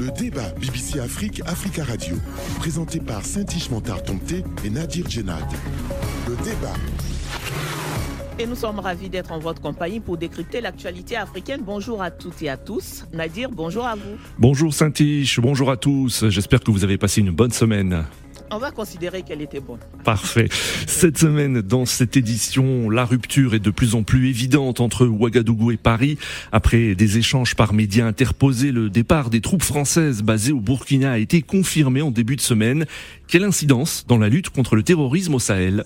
Le débat BBC Afrique, Africa Radio, présenté par Saint-Ish Tomté et Nadir Djenad. Le débat. Et nous sommes ravis d'être en votre compagnie pour décrypter l'actualité africaine. Bonjour à toutes et à tous. Nadir, bonjour à vous. Bonjour Saint-Ish, bonjour à tous. J'espère que vous avez passé une bonne semaine. On va considérer qu'elle était bonne. Parfait. Cette semaine, dans cette édition, la rupture est de plus en plus évidente entre Ouagadougou et Paris. Après des échanges par médias interposés, le départ des troupes françaises basées au Burkina a été confirmé en début de semaine. Quelle incidence dans la lutte contre le terrorisme au Sahel?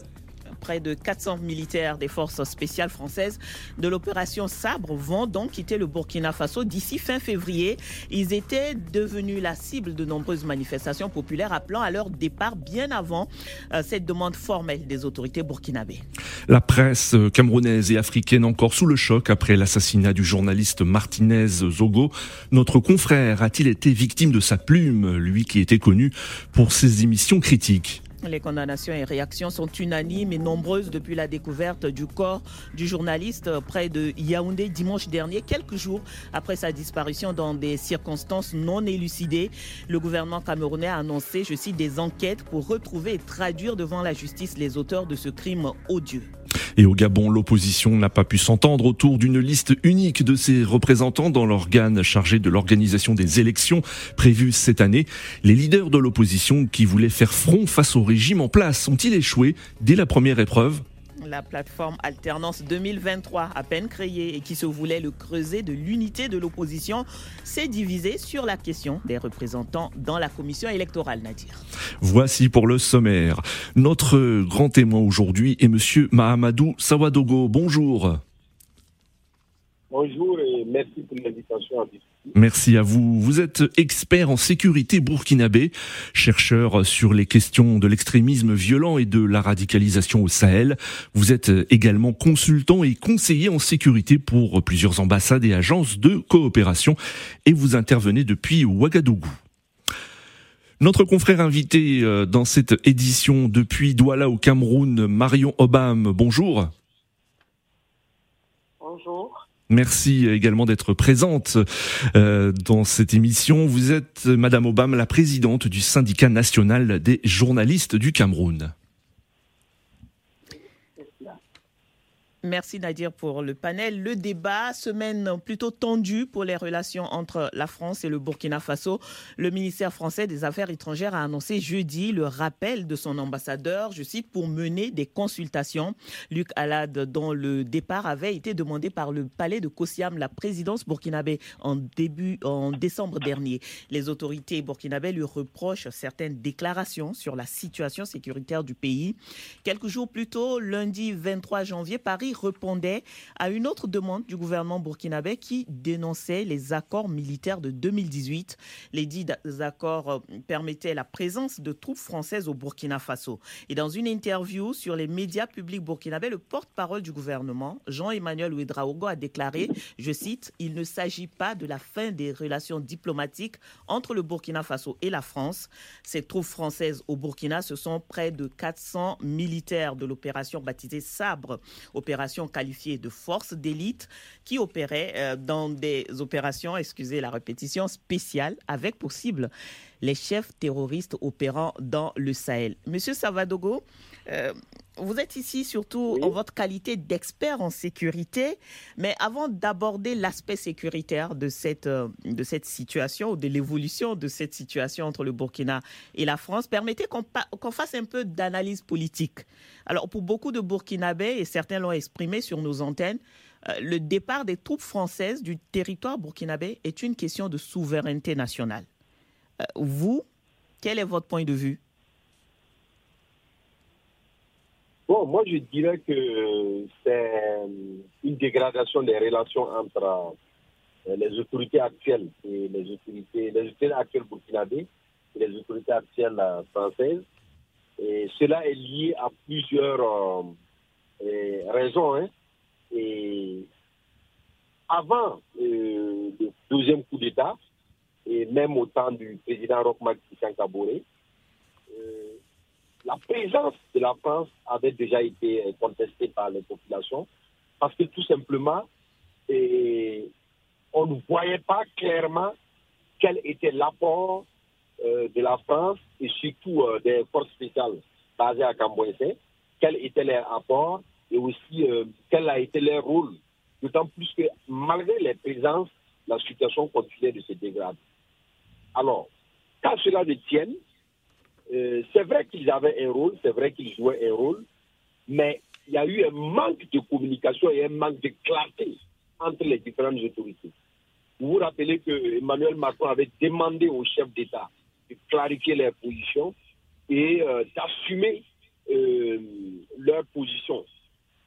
Près de 400 militaires des forces spéciales françaises de l'opération Sabre vont donc quitter le Burkina Faso d'ici fin février. Ils étaient devenus la cible de nombreuses manifestations populaires appelant à leur départ bien avant euh, cette demande formelle des autorités burkinabées. La presse camerounaise et africaine encore sous le choc après l'assassinat du journaliste Martinez Zogo. Notre confrère a-t-il été victime de sa plume, lui qui était connu pour ses émissions critiques? Les condamnations et réactions sont unanimes et nombreuses depuis la découverte du corps du journaliste près de Yaoundé dimanche dernier, quelques jours après sa disparition dans des circonstances non élucidées. Le gouvernement camerounais a annoncé, je cite, des enquêtes pour retrouver et traduire devant la justice les auteurs de ce crime odieux. Et au Gabon, l'opposition n'a pas pu s'entendre autour d'une liste unique de ses représentants dans l'organe chargé de l'organisation des élections prévues cette année. Les leaders de l'opposition qui voulaient faire front face au régime en place ont-ils échoué dès la première épreuve la plateforme Alternance 2023, à peine créée et qui se voulait le creuset de l'unité de l'opposition, s'est divisée sur la question des représentants dans la commission électorale, Nadir. Voici pour le sommaire. Notre grand témoin aujourd'hui est Monsieur Mahamadou Sawadogo. Bonjour. Bonjour merci pour à Merci à vous. Vous êtes expert en sécurité burkinabé, chercheur sur les questions de l'extrémisme violent et de la radicalisation au Sahel. Vous êtes également consultant et conseiller en sécurité pour plusieurs ambassades et agences de coopération et vous intervenez depuis Ouagadougou. Notre confrère invité euh, dans cette édition depuis Douala au Cameroun, Marion Obam, bonjour. Merci également d'être présente euh, dans cette émission. Vous êtes, Madame Obama, la présidente du syndicat national des journalistes du Cameroun. Merci Nadir pour le panel. Le débat, semaine plutôt tendue pour les relations entre la France et le Burkina Faso. Le ministère français des Affaires étrangères a annoncé jeudi le rappel de son ambassadeur, je cite, pour mener des consultations. Luc Alad, dont le départ avait été demandé par le palais de Kossiam, la présidence burkinabé en début, en décembre dernier. Les autorités burkinabées lui reprochent certaines déclarations sur la situation sécuritaire du pays. Quelques jours plus tôt, lundi 23 janvier, Paris répondait à une autre demande du gouvernement burkinabé qui dénonçait les accords militaires de 2018. Les dix accords euh, permettaient la présence de troupes françaises au Burkina Faso. Et dans une interview sur les médias publics burkinabés, le porte-parole du gouvernement, Jean-Emmanuel Ouedraogo, a déclaré, je cite, Il ne s'agit pas de la fin des relations diplomatiques entre le Burkina Faso et la France. Ces troupes françaises au Burkina, ce sont près de 400 militaires de l'opération baptisée Sabre, opération qualifiée de force d'élite qui opérait euh, dans des opérations, excusez la répétition, spéciales avec pour cible les chefs terroristes opérant dans le Sahel. Monsieur Savadogo, euh, vous êtes ici surtout en votre qualité d'expert en sécurité, mais avant d'aborder l'aspect sécuritaire de cette, euh, de cette situation, ou de l'évolution de cette situation entre le Burkina et la France, permettez qu'on fasse un peu d'analyse politique. Alors, pour beaucoup de Burkinabés, et certains l'ont exprimé sur nos antennes, euh, le départ des troupes françaises du territoire burkinabé est une question de souveraineté nationale. vous, quel est votre point de vue? Bon, moi je dirais que c'est une dégradation des relations entre euh, les autorités actuelles et les autorités, les autorités actuelles burkinabées et les autorités actuelles euh, françaises. Et cela est lié à plusieurs euh, raisons. Hein. Et avant le deuxième coup d'État, et même au temps du président Rochmark Christian Kabore, la présence de la France avait déjà été euh, contestée par les populations parce que tout simplement, on ne voyait pas clairement quel était l'apport de la France et surtout des forces spéciales basées à Cambouensé, quel était leur apport et aussi quel a été leur rôle. D'autant plus que malgré les présences, la situation continuait de se dégrader. Alors, quand cela ne tienne, c'est vrai qu'ils avaient un rôle, c'est vrai qu'ils jouaient un rôle, mais il y a eu un manque de communication et un manque de clarté entre les différentes autorités. Vous vous rappelez que Emmanuel Macron avait demandé aux chefs d'État de clarifier leurs positions et euh, d'assumer euh, leur position.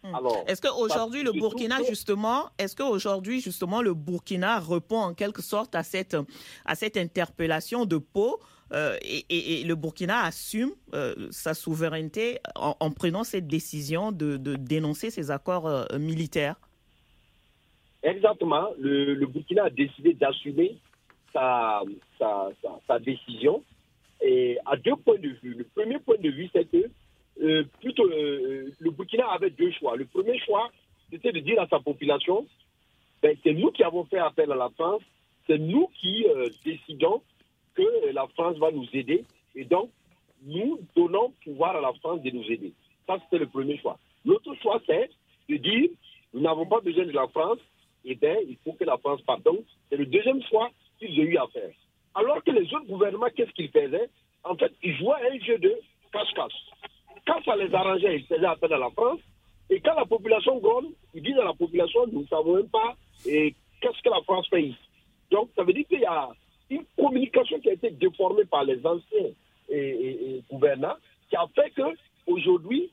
Hmm. Est-ce qu'aujourd'hui le Burkina justement, est-ce qu'aujourd'hui justement le Burkina répond en quelque sorte à cette à cette interpellation de Pau euh, et, le Burkina assume euh, sa souveraineté en, prenant cette décision de, dénoncer ces accords euh, militaires Exactement. Le, Burkina a décidé d'assumer sa, sa, décision. Et à deux points de vue. Le premier point de vue, c'est que plutôt le Burkina avait deux choix. Le premier choix, c'était de dire à sa population, ben, c'est nous qui avons fait appel à la France, c'est nous qui décidons que la France va nous aider et donc nous donnons pouvoir à la France de nous aider. Ça, c'était le premier choix. L'autre choix, c'est de dire nous n'avons pas besoin de la France, et bien, il faut que la France parte. Donc, c'est le deuxième choix qu'ils ont eu à faire. Alors que les autres gouvernements, qu'est-ce qu'ils faisaient? En fait, ils jouaient un jeu de cache-cache. Quand ça les arrangeait, ils faisaient appel à la France. Et quand la population gronde, ils disent à la population, nous ne savons même pas qu'est-ce que la France fait. Donc, ça veut dire qu'il y a une communication qui a été déformée par les anciens gouvernants, qui a fait que aujourd'hui,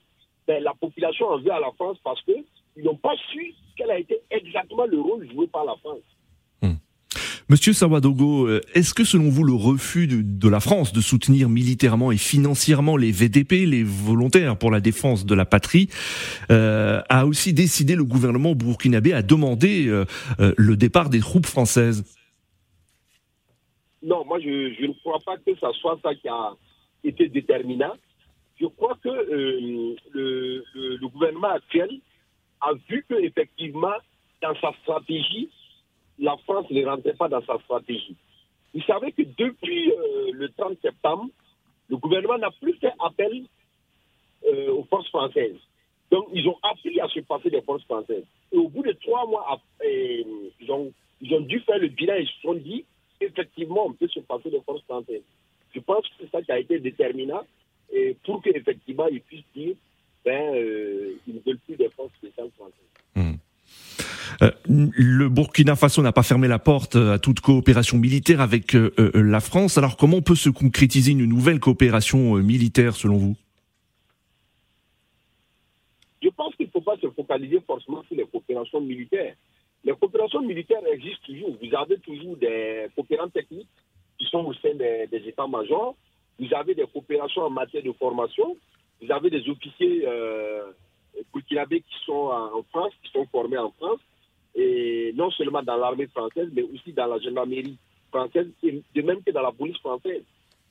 ben, la population en veut à la France parce qu'ils n'ont pas su quel a été exactement le rôle joué par la France. Hmm. Monsieur Sawadogo, euh, est-ce que selon vous le refus de, la France de soutenir militairement et financièrement les VDP, les volontaires pour la défense de la patrie, euh, a aussi décidé le gouvernement burkinabé à demander euh, le départ des troupes françaises? Non, moi, je, ne crois pas que ce soit ça qui a été déterminant. Je crois que euh, le, gouvernement actuel a vu qu'effectivement, dans sa stratégie, la France ne rentrait pas dans sa stratégie. Vous savez que depuis euh, le 30 septembre, le gouvernement n'a plus fait appel euh, aux forces françaises. Donc, ils ont appris à se passer des forces françaises. Et au bout de trois mois, ils, ont, dû faire le bilan et se sont dit effectivement, on peut se passer de forces françaises. Je pense que c'est ça qui a été déterminant et pour qu'effectivement, ils puissent dire ben, euh, ils ne veulent plus de forces spéciales françaises. Hmm. Euh, le Burkina Faso n'a pas fermé la porte à toute coopération militaire avec euh, la France. Alors comment peut se concrétiser une nouvelle coopération militaire selon vous? Je pense qu'il ne faut pas se focaliser forcément sur les coopérations militaires. Les coopérations militaires existent toujours. Vous avez toujours des coopérants techniques qui sont au sein des, états-majors. Vous avez des coopérations en matière de formation. Vous avez des officiers euh, qui sont en France, qui sont formés en France. Et non seulement dans l'armée française, mais aussi dans la gendarmerie française, et de même que dans la police française.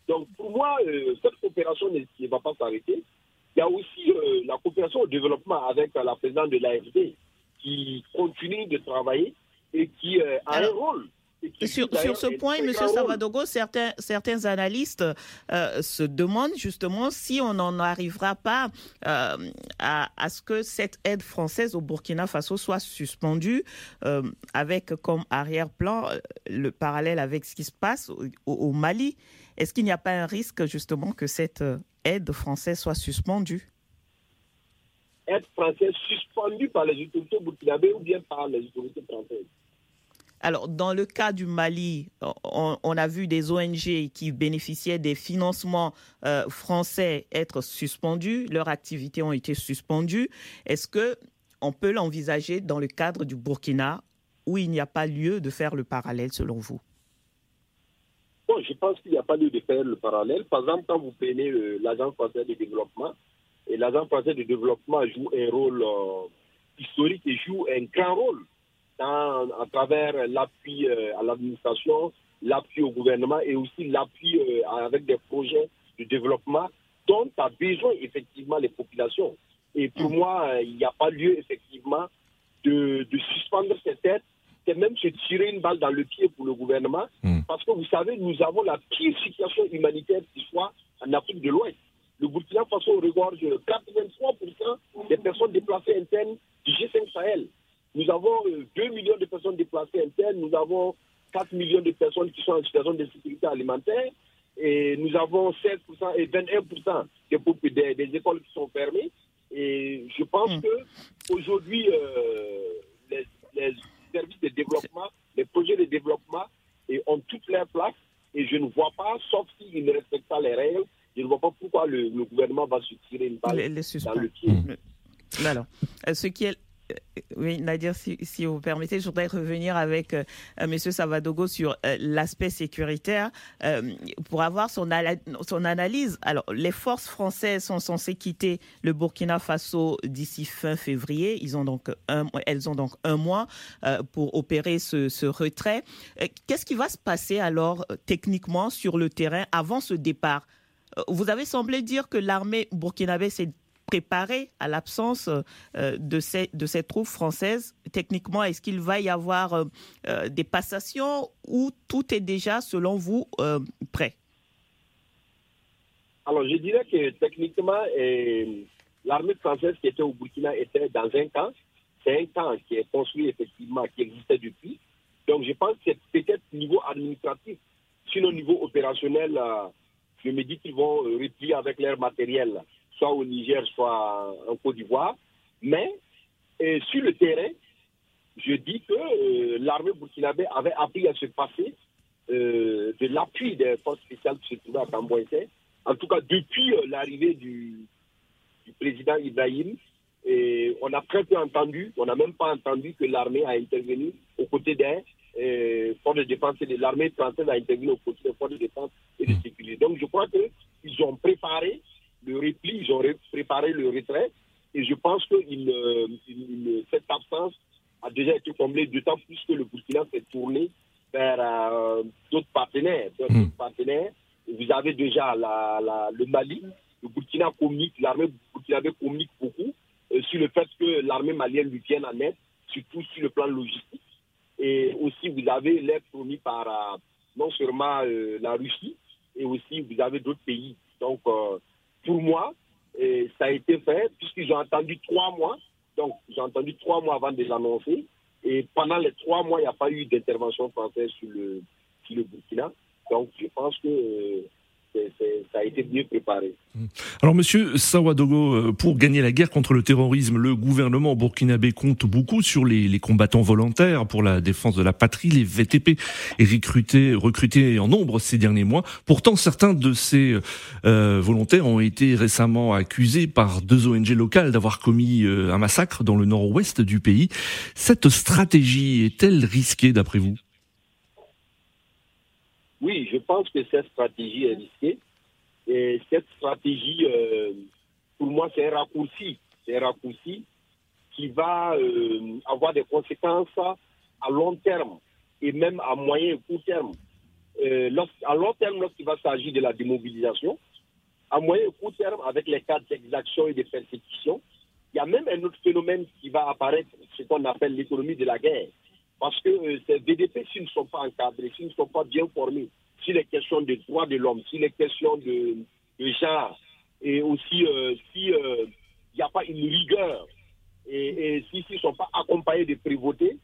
Donc pour moi, euh, cette coopération ne, va pas s'arrêter. Il y a aussi euh, la coopération au développement avec la présidente de l'AFD, qui continue de travailler et qui euh, a un rôle. Sur, sur, ce point, M. Savadogo, certains, certains analystes euh, se demandent justement si on n'en arrivera pas euh, à, à, ce que cette aide française au Burkina Faso soit suspendue, avec comme arrière-plan le parallèle avec ce qui se passe au, au Mali. Est-ce qu'il n'y a pas un risque justement que cette aide française soit suspendue? Être français suspendu par les autorités burkinabées ou bien par les autorités françaises. Alors, dans le cas du Mali, on, a vu des ONG qui bénéficiaient des financements euh, français être suspendus, leurs activités ont été suspendues. Est-ce que on peut l'envisager dans le cadre du Burkina où il n'y a pas lieu de faire le parallèle selon vous? Bon, je pense qu'il n'y a pas lieu de faire le parallèle. Par exemple, quand vous prenez euh, l'Agence française de développement, et l'Agence française de développement joue un rôle euh, historique et joue un grand rôle à travers l'appui euh, à l'administration, l'appui au gouvernement et aussi l'appui euh, avec des projets de développement dont a besoin effectivement les populations. Et pour moi, il n'y a pas lieu effectivement de, suspendre cette aide c'est même se tirer une balle dans le pied pour le gouvernement, Mm. parce que vous savez, nous avons la pire situation humanitaire qui soit en Afrique de l'Ouest. Faso regorge 83% des personnes déplacées internes du G5 Sahel. Nous avons euh, 2 millions de personnes déplacées internes, nous avons 4 millions de personnes qui sont en situation de sécurité alimentaire, et nous avons 16% et 21% des, des, des écoles qui sont fermées. Et je pense Mm. que aujourd'hui, euh, les, les services de développement, les projets de développement et ont toute leur place. Et je ne vois pas, sauf s'ils ne respectent pas les règles, je ne vois pas pourquoi le, le gouvernement va se tirer une balle Les, les dans le pied. Alors, euh, ce qui est euh, oui, Nadir, si, si vous permettez, je voudrais revenir avec euh, euh, Monsieur Savadogo sur euh, l'aspect sécuritaire euh, pour avoir son, analyse. Alors, les forces françaises sont censées quitter le Burkina Faso d'ici fin février. Ils ont donc un, elles ont donc un mois euh, pour opérer ce, ce retrait. Euh, Qu'est-ce qui va se passer alors euh, techniquement sur le terrain avant ce départ Euh, Vous avez semblé dire que l'armée burkinabé s'est préparée à l'absence euh, de, ces, de ces troupes françaises. Techniquement, est-ce qu'il va y avoir euh, euh, des passations ou tout est déjà, selon vous, prêt? Alors, je dirais que techniquement, l'armée française qui était au Burkina était dans un camp. C'est un camp qui est construit effectivement, qui existait depuis. Donc, je pense que peut-être niveau administratif. Sinon, au niveau opérationnel, je me dis qu'ils vont euh, replier avec leur matériel, soit au Niger, soit en Côte d'Ivoire. Mais euh, sur le terrain, je dis que euh, l'armée burkinabé avait appris à se passer de l'appui des forces spéciales qui se trouvaient à Camboïté. En tout cas, depuis l'arrivée du, président Ibrahim, on a très peu entendu, on n'a même pas entendu que l'armée a intervenu aux côtés des euh, de défense et de l'armée française a intervenu aux côtés des forces de défense et de sécurité. Donc je crois qu'ils ont préparé le repli, ils ont ré- préparé le retrait et je pense que il, euh, il- cette absence a déjà été comblée, d'autant plus que le Burkina s'est tourné vers euh, d'autres partenaires. D'autres Mm. partenaires. Vous avez déjà la, la- le Mali, le Burkina communique, l'armée burkinabé communique beaucoup euh, sur le fait que l'armée malienne lui vienne en aide, surtout sur le plan logistique. Et aussi, vous avez l'aide promis par euh, non seulement euh, la Russie, et aussi vous avez d'autres pays. Donc, euh, pour moi, ça a été fait, puisqu'ils ont attendu trois mois. Donc, j'ai entendu trois mois avant de l'annoncer. Et pendant les trois mois, il n'y a pas eu d'intervention française sur le, sur le Burkina. Donc, je pense que ça a été mieux préparé. Alors, monsieur Sawadogo, euh, pour gagner la guerre contre le terrorisme, le gouvernement burkinabé compte beaucoup sur les, combattants volontaires pour la défense de la patrie. Les VTP est recruté, recruté en nombre ces derniers mois. Pourtant, certains de ces euh, volontaires ont été récemment accusés par deux ONG locales d'avoir commis euh, un massacre dans le nord-ouest du pays. Cette stratégie est-elle risquée d'après vous? Oui, je pense que cette stratégie est risquée. Et cette stratégie, euh, pour moi, c'est un raccourci. C'est un raccourci qui va euh, avoir des conséquences à long terme et même à moyen et court terme. Euh, à long terme, lorsqu'il va s'agir de la démobilisation, à moyen et court terme, avec les cas d'exaction et de persécution, il y a même un autre phénomène qui va apparaître, ce qu'on appelle l'économie de la guerre. Parce que euh, ces VDP, s'ils ne sont pas encadrés, s'ils ne sont pas bien formés sur les questions des droits de l'homme, sur les questions de, de genre, et aussi euh, si euh, il n'y a pas une rigueur, et, et si s'ils ne sont pas accompagnés de prévôté,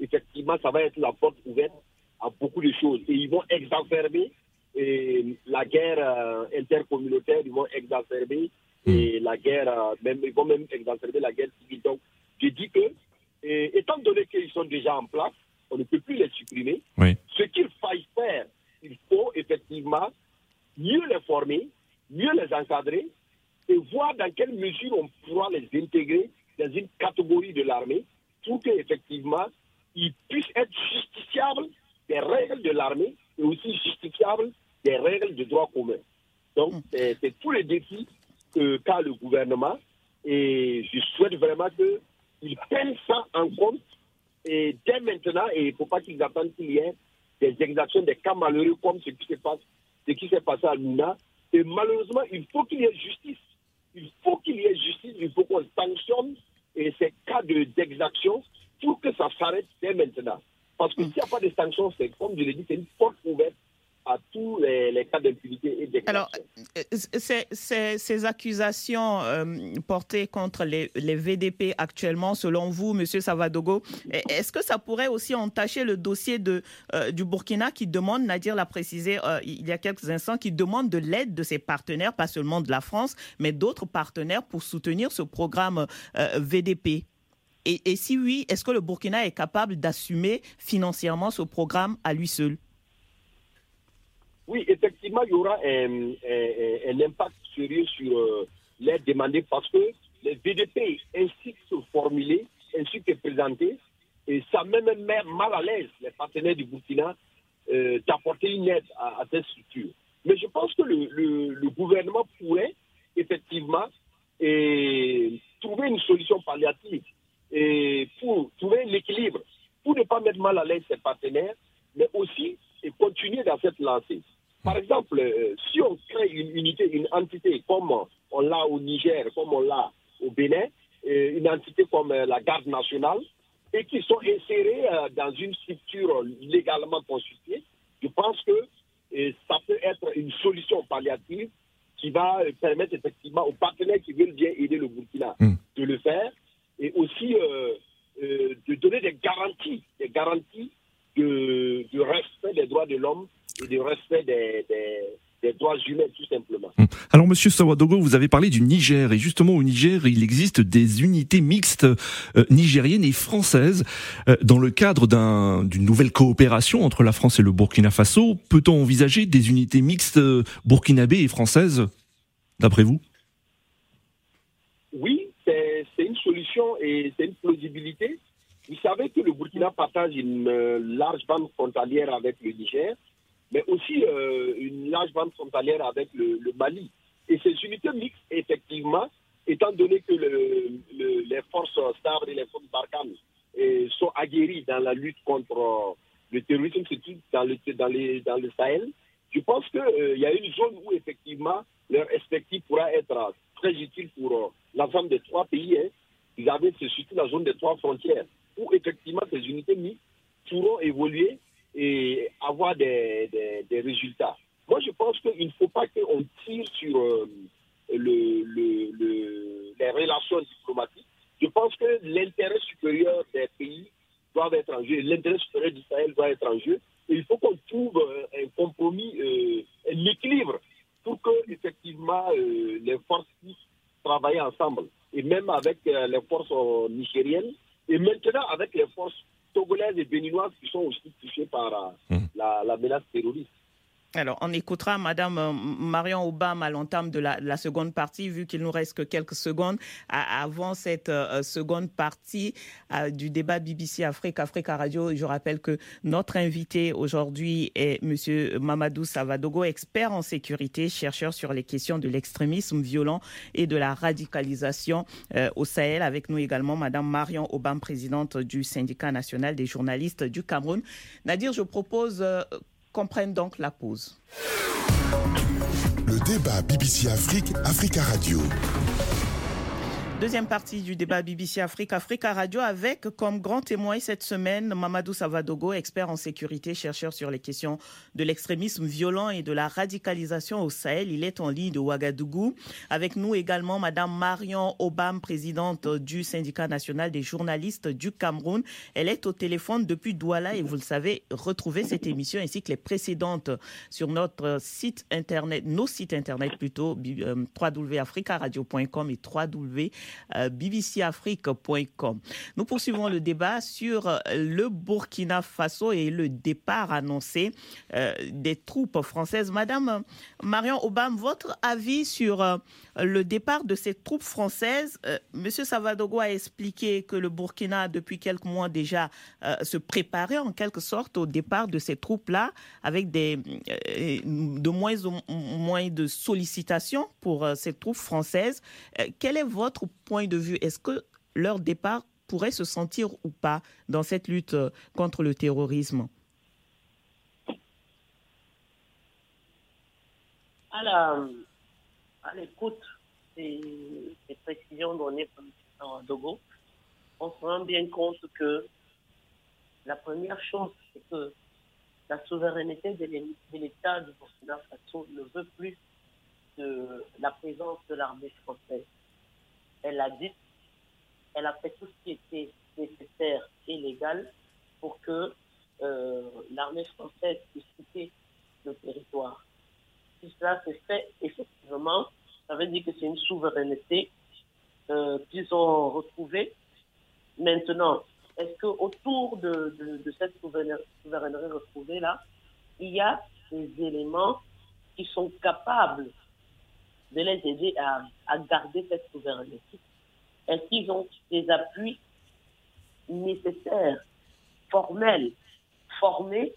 effectivement, ça va être la porte ouverte à beaucoup de choses. Et ils vont exacerber et, la guerre euh, intercommunautaire, ils vont exacerber et la guerre, euh, même, ils vont même exacerber la guerre civile. Donc, je dis que, et, étant donné qu'ils sont déjà en place, on ne peut plus les supprimer. Oui. Ce qu'il faille faire, il faut effectivement mieux les former, mieux les encadrer et voir dans quelle mesure on pourra les intégrer dans une catégorie de l'armée pour qu'effectivement, ils puissent être justiciables des règles de l'armée et aussi justifiables des règles de droit commun. Donc, c'est c'est tous les défis que qu'a le gouvernement et je souhaite vraiment qu'ils prennent ça en compte et dès maintenant, et il ne faut pas qu'ils attendent qu'il y ait des exactions, des cas malheureux comme ce qui se passe, ce qui s'est passé à Luna. Et malheureusement, il faut qu'il y ait justice. Il faut qu'il y ait justice, il faut qu'on sanctionne et ces cas de- d'exaction pour que ça s'arrête dès maintenant. Parce que s'il n'y a pas de sanctions, c'est comme je l'ai dit, c'est une porte ouverte à tous les, cas d'impunité et. Alors, euh, ces, accusations euh, portées contre les, VDP actuellement, selon vous, Monsieur Savadogo, est-ce que ça pourrait aussi entacher le dossier euh, du Burkina qui demande, Nadir l'a précisé il y a quelques instants, qui demande de l'aide de ses partenaires, pas seulement de la France, mais d'autres partenaires pour soutenir ce programme VDP et si oui, est-ce que le Burkina est capable d'assumer financièrement ce programme à lui seul? Oui, effectivement, il y aura un, impact sérieux sur euh, l'aide demandée parce que les VDP, ainsi que formulés, ainsi que présentés, et ça met même mal à l'aise les partenaires du Burkina euh, d'apporter une aide à, cette structure. Mais je pense que le, gouvernement pourrait effectivement trouver une solution palliative et pour trouver l'équilibre, pour ne pas mettre mal à l'aise ses partenaires, mais aussi et continuer dans cette lancée. Par exemple, euh, si on crée une unité, une entité comme on l'a au Niger, comme on l'a au Bénin, une entité comme euh, la garde nationale, et qui sont insérés euh, dans une structure légalement constituée, je pense que ça peut être une solution palliative qui va permettre effectivement aux partenaires qui veulent bien aider le Burkina hmm. de le faire et aussi de donner des garanties, des garanties de, de respect des droits de l'homme et du respect des, droits humains, tout simplement. Hum. Alors, Monsieur Sawadogo, vous avez parlé du Niger, et justement au Niger, il existe des unités mixtes euh, nigériennes et françaises. Euh, dans le cadre d'une nouvelle coopération entre la France et le Burkina Faso, peut-on envisager des unités mixtes euh, burkinabées et françaises, d'après vous? Oui, c'est une solution et c'est une plausibilité. Vous savez que le Burkina partage une large bande frontalière avec le Niger mais aussi euh, une large bande frontalière avec le, Mali. Et ces unités mixtes, effectivement, étant donné que les forces stables et les forces Barkhane euh, sont aguerries dans la lutte contre euh, le terrorisme, surtout dans le, Sahel, je pense qu'il y a une zone où effectivement leur perspective pourra être très utile pour l'ensemble des trois pays. Hein. Vous avez surtout la zone des trois frontières, où effectivement ces unités mixtes pourront évoluer et avoir des, des, résultats. Moi, je pense qu'il ne faut pas qu'on tire sur euh, le, le, les relations diplomatiques. Je pense que l'intérêt supérieur des pays doit être en jeu, l'intérêt supérieur d'Israël doit être en jeu. Et il faut qu'on trouve euh, un compromis, euh, un équilibre pour que, effectivement, les forces puissent travailler ensemble. Et même avec les forces nigériennes, et maintenant avec les forces togolaises et béninoises qui sont aussi touchées par euh, mmh. la, la menace terroriste. Alors, on écoutera Madame euh, Marion Obama à l'entame de la, seconde partie, vu qu'il nous reste que quelques secondes avant cette euh, seconde partie euh, du débat BBC Afrique, Africa Radio. Je rappelle que notre invité aujourd'hui est Monsieur Mamadou Savadogo, expert en sécurité, chercheur sur les questions de l'extrémisme violent et de la radicalisation au Sahel. Avec nous également Madame Marion Obama, présidente du syndicat national des journalistes du Cameroun. Nadir, je propose comprennent donc la pause. Le débat BBC Afrique, Africa Radio. Deuxième partie du débat BBC Afrique, Africa Radio, avec comme grand témoin cette semaine Mamadou Savadogo, expert en sécurité, chercheur sur les questions de l'extrémisme violent et de la radicalisation au Sahel. Il est en ligne de Ouagadougou. Avec nous également Madame Marion Obam, présidente du syndicat national des journalistes du Cameroun. Elle est au téléphone depuis Douala et vous le savez, retrouvez cette émission ainsi que les précédentes sur notre site internet, nos sites internet plutôt, euh, www.africaradio.com et www bbcafrique.com. Nous poursuivons le débat sur euh, le Burkina Faso et le départ annoncé euh, des troupes françaises. Madame Marion Obama, votre avis sur le départ de ces troupes françaises? Monsieur Savadogo a expliqué que le Burkina, depuis quelques mois déjà, se préparait en quelque sorte au départ de ces troupes-là, avec des, de moins en moins de sollicitations pour ces troupes françaises. quel est votre point de vue, est-ce que leur départ pourrait se sentir ou pas dans cette lutte euh, contre le terrorisme? À l'écoute des, précisions données par. Dogo, on se rend bien compte que La première chose, c'est que la souveraineté de l'État du Burkina Faso ne veut plus de la présence de l'armée française. Elle a dit, elle a fait tout ce qui était nécessaire et légal pour que euh, l'armée française puisse quitter le territoire. Si cela se fait, effectivement, ça veut dire que c'est une souveraineté euh, qu'ils ont retrouvée. Maintenant, est-ce qu'autour de, de, cette souveraineté retrouvée-là, il y a des éléments qui sont capables de les aider à, à garder cette souveraineté Est-ce qu'ils ont des appuis nécessaires, formels, formés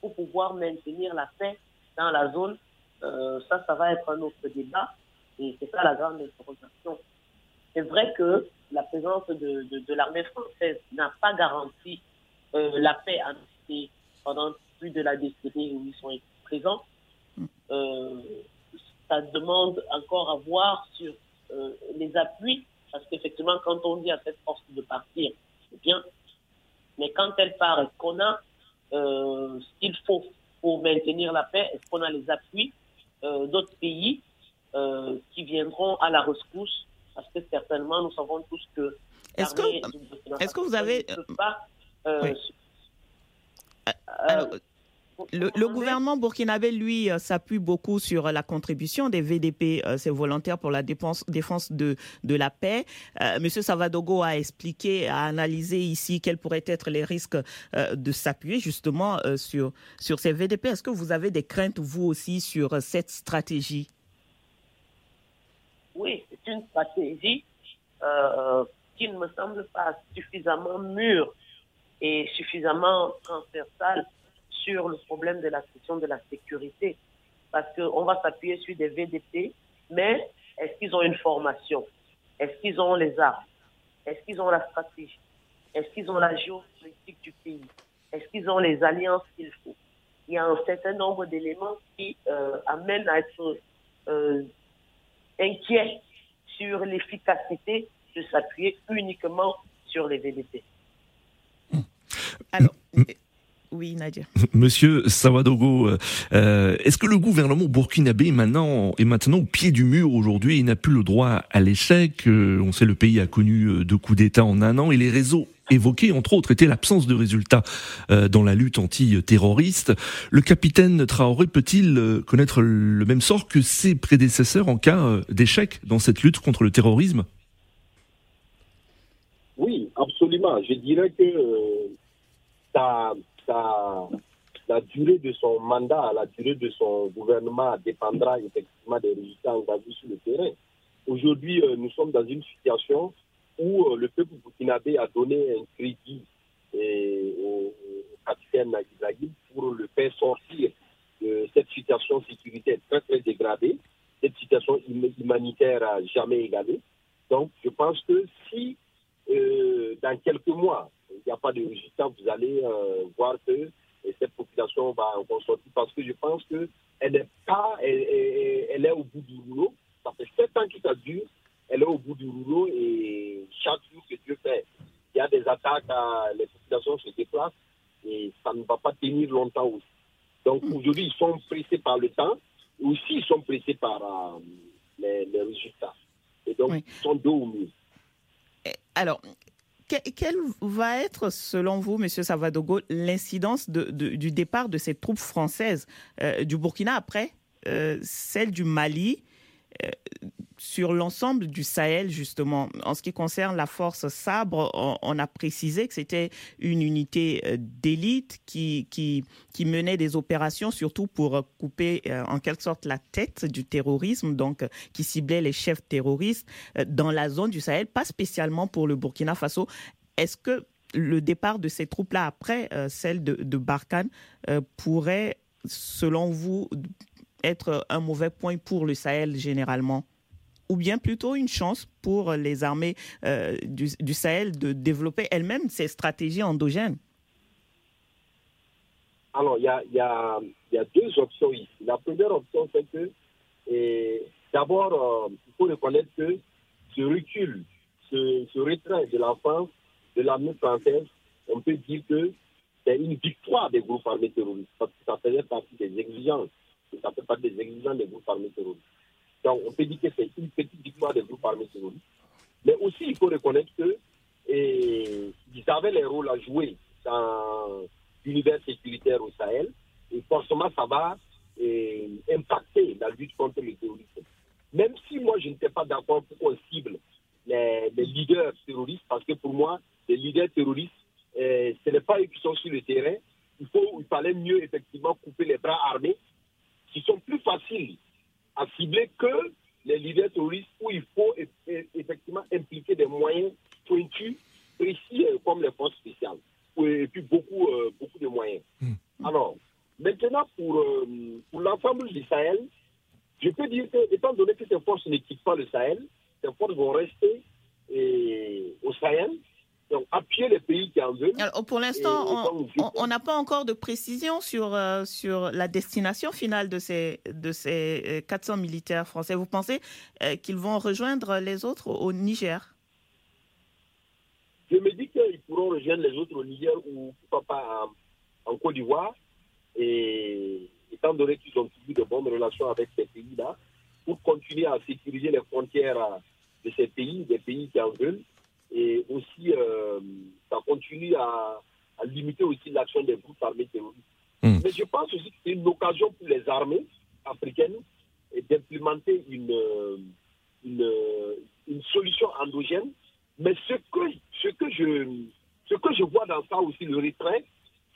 pour pouvoir maintenir la paix dans la zone? Euh, Ça, ça va être un autre débat. Et c'est ça la grande interrogation. C'est vrai que la présence de, de, l'armée française n'a pas garanti euh, la paix en pendant plus de la décennie où ils sont présents. Euh, ça demande encore à voir sur euh, les appuis, parce qu'effectivement, quand on dit à cette force de partir, c'est bien, mais quand elle part, est-ce qu'on a ce qu'il faut pour maintenir la paix? Est-ce qu'on a les appuis d'autres pays qui viendront à la rescousse? Parce que certainement, nous savons tous que. Est-ce que, est que vous avez. Euh, euh, le, gouvernement burkinabé, lui, euh, s'appuie beaucoup sur la contribution des VDP, ces volontaires pour la défense, défense de, de la paix. Monsieur Savadogo a expliqué, a analysé ici quels pourraient être les risques de s'appuyer justement sur, sur ces VDP. Est-ce que vous avez des craintes, vous aussi, sur cette stratégie? Oui, une stratégie euh, qui ne me semble pas suffisamment mûre et suffisamment transversale sur le problème de la question de la sécurité. Parce qu'on va s'appuyer sur des VDP, mais est-ce qu'ils ont une formation? Est-ce qu'ils ont les armes? Est-ce qu'ils ont la stratégie? Est-ce qu'ils ont la géopolitique du pays? Est-ce qu'ils ont les alliances qu'il faut? Il y a un certain nombre d'éléments qui euh, amènent à être euh, inquiets sur l'efficacité de s'appuyer uniquement sur les VDP. Alors, oui, Nadia. Monsieur Sawadogo, euh, est-ce que le gouvernement burkinabé est maintenant, est maintenant au pied du mur aujourd'hui et n'a plus le droit à l'échec euh, On sait le pays a connu euh, deux coups d'État en un an et les réseaux évoqués, entre autres, étaient l'absence de résultats dans la lutte anti-terroriste. Le capitaine Traoré peut-il connaître le même sort que ses prédécesseurs en cas d'échec dans cette lutte contre le terrorisme? Oui, absolument. Je dirais que ça la durée de son mandat, la durée de son gouvernement dépendra effectivement des résultats engagés sur le terrain. Aujourd'hui, euh, nous sommes dans une situation où euh, le peuple burkinabé a donné un crédit euh, au, capitaine Naguizagui pour le faire sortir de cette situation sécuritaire très très dégradée, cette situation humanitaire à jamais égalée. Donc, je pense que si dans quelques mois, n'y a pas de résultat, vous allez euh, voir que cette population va en sortir parce que je pense qu'elle n'est pas, elle, est au bout du rouleau. Ça fait sept ans que ça dure, elle est au bout du rouleau et chaque jour que Dieu fait, il y a des attaques, les populations se déplacent et ça ne va pas tenir longtemps aussi. Donc hmm. aujourd'hui, ils sont pressés par le temps, aussi ils sont pressés par euh, les, résultats. Et donc, ils sont deux au mieux. Alors, quelle va être, selon vous, Monsieur Savadogo, l'incidence du départ de ces troupes françaises euh, du Burkina après euh, celle du Mali euh, sur l'ensemble du Sahel, justement. En ce qui concerne la force Sabre, on, a précisé que c'était une unité euh, d'élite qui, qui, menait des opérations surtout pour couper euh, en quelque sorte la tête du terrorisme, donc qui ciblait les chefs terroristes dans la zone du Sahel, pas spécialement pour le Burkina Faso. Est-ce que le départ de ces troupes-là après celle de, de Barkhane pourrait, selon vous, être un mauvais point pour le Sahel généralement? Ou bien plutôt une chance pour les armées euh, du, Sahel de développer elles-mêmes ces stratégies endogènes? Alors, il y a, deux options ici. La première option, c'est que d'abord, euh, il faut reconnaître que ce recul, ce, ce retrait de la France, de l'armée française, on peut dire que c'est une victoire des groupes armés terroristes, parce que ça faisait partie des exigences, ça fait partie des exigences des groupes armés terroristes. Donc on peut dire que c'est une petite victoire des groupes armés terroristes. Mais aussi, il faut reconnaître que ils avaient les rôles à jouer dans l'univers sécuritaire au Sahel, et forcément ça va impacter la lutte contre le terrorisme. Même si moi je n'étais pas d'accord pour qu'on cible les, leaders terroristes, parce que pour moi, les leaders terroristes, euh, ce n'est pas eux qui sont sur le terrain. Il, faut, il fallait mieux effectivement couper les bras armés, qui sont plus faciles à cibler que les leaders terroristes où il faut effectivement impliquer des moyens pointus, précis, euh, comme les forces spéciales, et puis beaucoup, euh, beaucoup de moyens. Hmm. Alors, maintenant, pour, pour l'ensemble du Sahel, je peux dire que, étant donné que ces forces ne quittent pas le Sahel, ces forces vont rester au Sahel, donc appuyer les pays qui en veulent. Alors, pour l'instant, on n'a pas encore de précision sur, euh, sur la destination finale de ces, de ces 400 euh, militaires français. Vous pensez euh, qu'ils vont rejoindre les autres au Niger? Je me dis qu'ils pourront rejoindre les autres au Niger ou pourquoi pas en Côte d'Ivoire. Et étant donné qu'ils ont toujours de bonnes relations avec ces pays-là, pour continuer à sécuriser les frontières de ces pays, des pays qui en veulent, et aussi euh, ça continue à, limiter aussi l'action des groupes armés terroristes. Hmm. Mais je pense aussi que c'est une occasion pour les armées africaines d'implémenter une, une, une, solution endogène. Mais ce que, ce, que je, ce que je vois dans ça aussi, le retrait,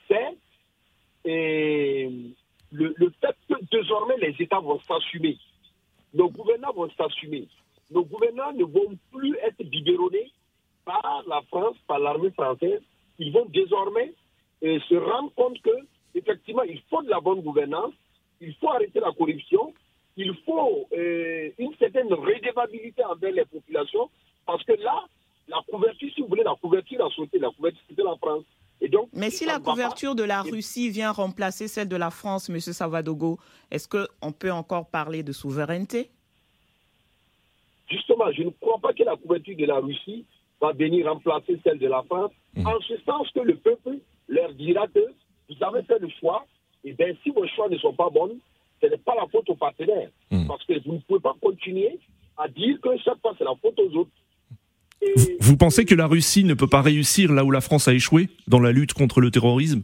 c'est le, le fait que désormais les États vont s'assumer. Nos gouvernants vont s'assumer. Nos gouvernants ne vont plus être biberonnés par la France, par l'armée française. Ils vont désormais euh, se rendre compte que effectivement, il faut de la bonne gouvernance, il faut arrêter la corruption, il faut euh, une certaine redevabilité envers les populations, parce que là, la couverture, si vous voulez, la couverture a sauté, la couverture de la France. Mais si la couverture de la Russie vient remplacer celle de la France, M. Savadogo, est-ce qu'on peut encore parler de souveraineté? Justement, je ne crois pas que la couverture de la Russie va venir remplacer celle de la France, hmm. en ce sens que le peuple leur dira que vous avez fait le choix, et bien si vos choix ne sont pas bons, ce n'est pas la faute aux partenaires. Hmm. Parce que vous ne pouvez pas continuer à dire que chaque fois c'est la faute aux autres. Vous pensez que la Russie ne peut pas réussir là où la France a échoué dans la lutte contre le terrorisme?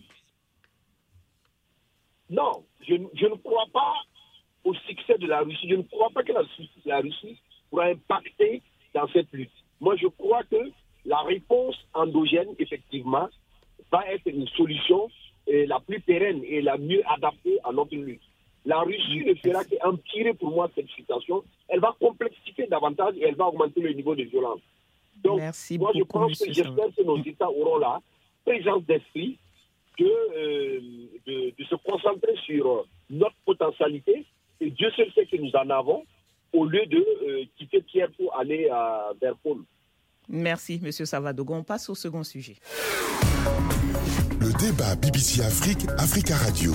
Non, je, ne crois pas au succès de la Russie. Je ne crois pas que la, la Russie pourra impacter dans cette lutte. Moi, je crois que la réponse endogène, effectivement, va être une solution euh, la plus pérenne et la mieux adaptée à notre lutte. La Russie ne fera qu'empirer pour moi cette situation. Elle va complexifier davantage et elle va augmenter le niveau de violence. Donc, Merci moi, je pense que j'espère que nos États auront la présence d'esprit de, euh, de, se concentrer sur notre potentialité. Et Dieu seul sait que nous en avons, au lieu de euh, quitter Pierre pour aller à, vers Paul. Merci, M. Savadogo. On passe au second sujet. Le débat BBC Afrique, Africa Radio.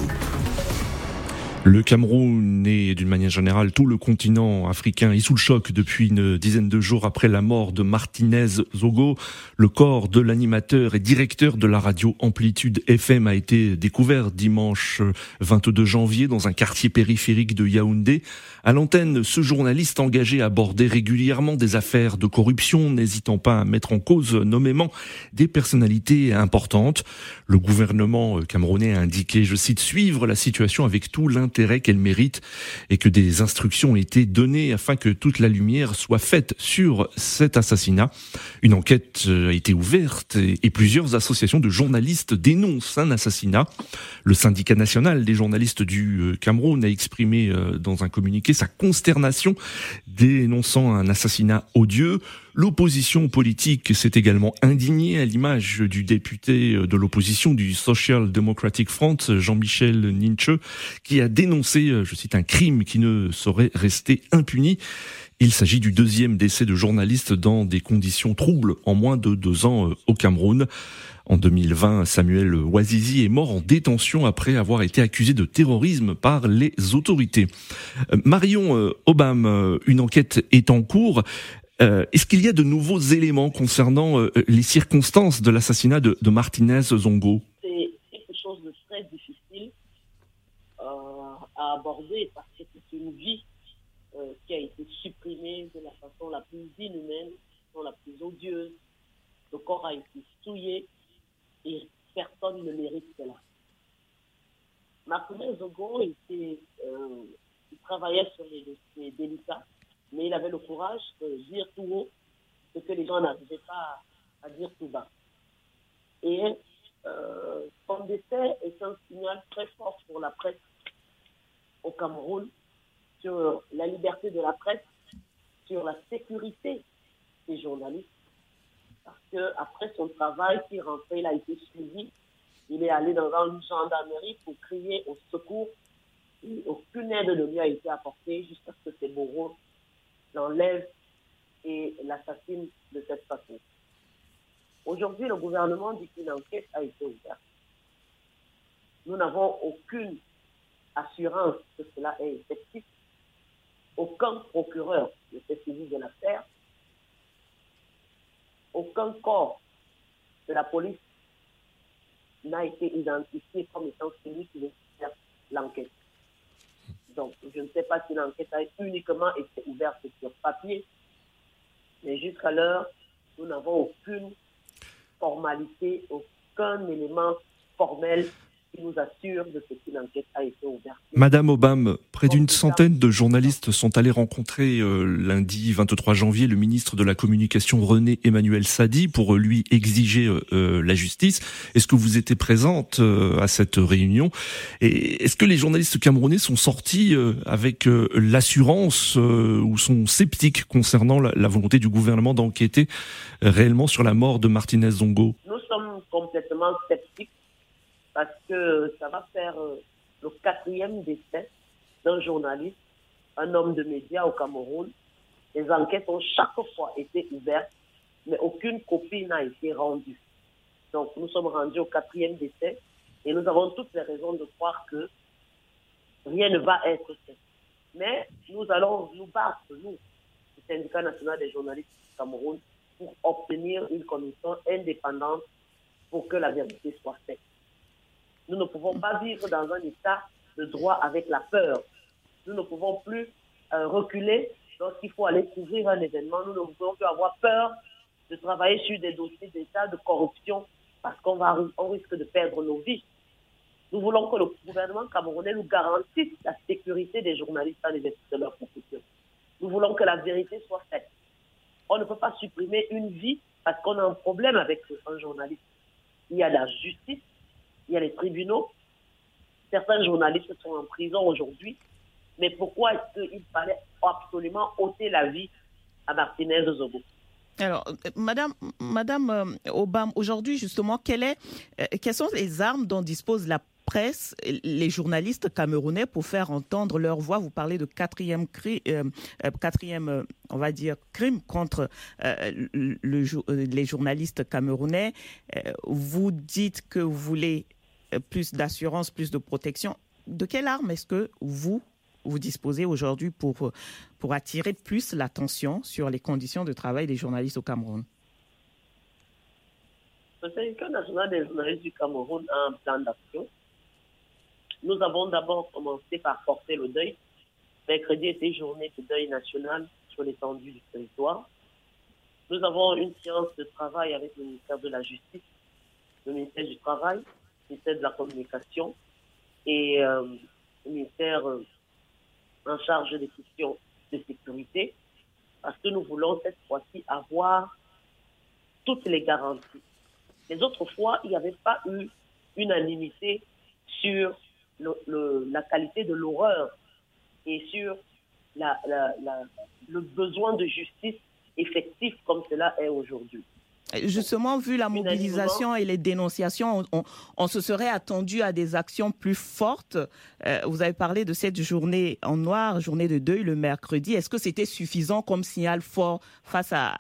Le Cameroun et d'une manière générale tout le continent africain est sous le choc depuis une dizaine de jours après la mort de Martinez Zogo. Le corps de l'animateur et directeur de la radio Amplitude FM a été découvert dimanche 22 janvier dans un quartier périphérique de Yaoundé. À l'antenne, ce journaliste engagé abordait régulièrement des affaires de corruption, n'hésitant pas à mettre en cause nommément des personnalités importantes. Le gouvernement camerounais a indiqué, je cite, suivre la situation avec tout l'intérêt qu'elle mérite et que des instructions ont été données afin que toute la lumière soit faite sur cet assassinat. Une enquête euh, a été ouverte et plusieurs associations de journalistes dénoncent un assassinat. Le syndicat national des journalistes du euh, Cameroun a exprimé euh, dans un communiqué sa consternation dénonçant un assassinat odieux. L'opposition politique s'est également indignée à l'image du député de l'opposition du Social Democratic Front, Jean-Michel Ninche, qui a dénoncé, euh, je cite, un crime qui ne saurait rester impuni. Il s'agit du deuxième décès de journaliste dans des conditions troubles en moins de deux ans euh, au Cameroun. En 2020, Samuel Ouazizi est mort en détention après avoir été accusé de terrorisme par les autorités. Euh, Marion euh, Obama, euh, une enquête est en cours. Est-ce qu'il y a de nouveaux éléments concernant les circonstances de l'assassinat de, Martinez Zongo? C'est quelque chose de très difficile à aborder parce que c'est une vie qui a été supprimée de la façon la plus inhumaine, façon la plus odieuse. Le corps a été souillé, et personne ne mérite cela. Martinez Zogo était, euh, il travaillait sur les délicats, mais il avait le courage de dire tout haut ce que les gens n'arrivaient pas à, dire tout bas. Et euh, son décès est un signal très fort pour la presse au Cameroun, sur la liberté de la presse, sur la sécurité des journalistes. Parce qu'après son travail qui rentrait, il a été suivi il est allé dans une gendarmerie pour crier au secours. Et aucune aide ne lui a été apportée jusqu'à ce que ses bourreaux l'enlèvent et l'assassinent de cette façon. Aujourd'hui, le gouvernement dit qu'une enquête a été ouverte. Nous n'avons aucune assurance que cela est effectif. Aucun procureur ne s'est saisi de l'affaire. Aucun corps de la police n'a été identifié comme étant celui qui faire l'enquête. Donc, je ne sais pas si l'enquête a uniquement été ouverte sur papier, mais jusqu'à l'heure, nous n'avons aucune formalité, aucun élément formel qui nous assure de ce qu'une enquête a été ouverte. Madame Obama, près d'une centaine de journalistes sont allés rencontrer euh, lundi 23 janvier le ministre de la Communication René Emmanuel Sadi pour lui exiger euh, euh, la justice. Est-ce que vous étiez présente à cette réunion? Et est-ce que les journalistes camerounais sont sortis avec l'assurance ou sont sceptiques concernant la, la volonté du gouvernement d'enquêter réellement sur la mort de Martinez Zongo? Nous sommes complètement sceptiques parce que ça va faire euh, le quatrième décès d'un journaliste, un homme de médias au Cameroun. Les enquêtes ont chaque fois été ouvertes, mais aucune copie n'a été rendue. Donc nous sommes rendus au quatrième décès et nous avons toutes les raisons de croire que rien ne va être fait. Mais nous allons nous battre, nous, le syndicat national des journalistes du Cameroun, pour obtenir une commission indépendante pour que la vérité soit faite. Nous ne pouvons pas vivre dans un état de droit avec la peur. Nous ne pouvons plus euh, reculer lorsqu'il faut aller couvrir un événement. Nous ne pouvons plus avoir peur de travailler sur des dossiers d'état de corruption parce qu'on va on risque de perdre nos vies. Nous voulons que le gouvernement camerounais nous garantisse la sécurité des journalistes dans l'exercice de leur profession. Nous voulons que la vérité soit faite. On ne peut pas supprimer une vie parce qu'on a un problème avec un journaliste. Il y a la justice, il y a les tribunaux. Certains journalistes sont en prison aujourd'hui. Mais pourquoi est-ce qu'il fallait absolument ôter la vie à Martinez Zogo alors, euh, Madame, Madame euh, Obama, aujourd'hui justement, euh, quelles sont les armes dont dispose la presse, les journalistes camerounais pour faire entendre leur voix Vous parlez de quatrième, quatrième on va dire, crime contre le, les journalistes camerounais. vous dites que vous voulez euh, plus d'assurance, plus de protection. De quelle arme est-ce que vous, vous disposez aujourd'hui pour, euh, pour attirer plus l'attention sur les conditions de travail des journalistes au Cameroun? Le syndicat national des journalistes du Cameroun a un plan d'action. Nous avons d'abord commencé par porter le deuil. Mercredi était journée de deuil national sur l'étendue du territoire. Nous avons une séance de travail avec le ministère de la Justice, le ministère du Travail, ministère de la Communication et euh, le ministère euh, en charge des questions de sécurité, parce que nous voulons cette fois-ci avoir toutes les garanties. Les autres fois, il n'y avait pas eu unanimité sur la qualité de l'horreur et sur le besoin de justice effectif comme cela est aujourd'hui. Justement, vu la mobilisation et les dénonciations, on, se serait attendu à des actions plus fortes. Euh, vous avez parlé de cette journée en noir, journée de deuil le mercredi. Est-ce que c'était suffisant comme signal fort face à,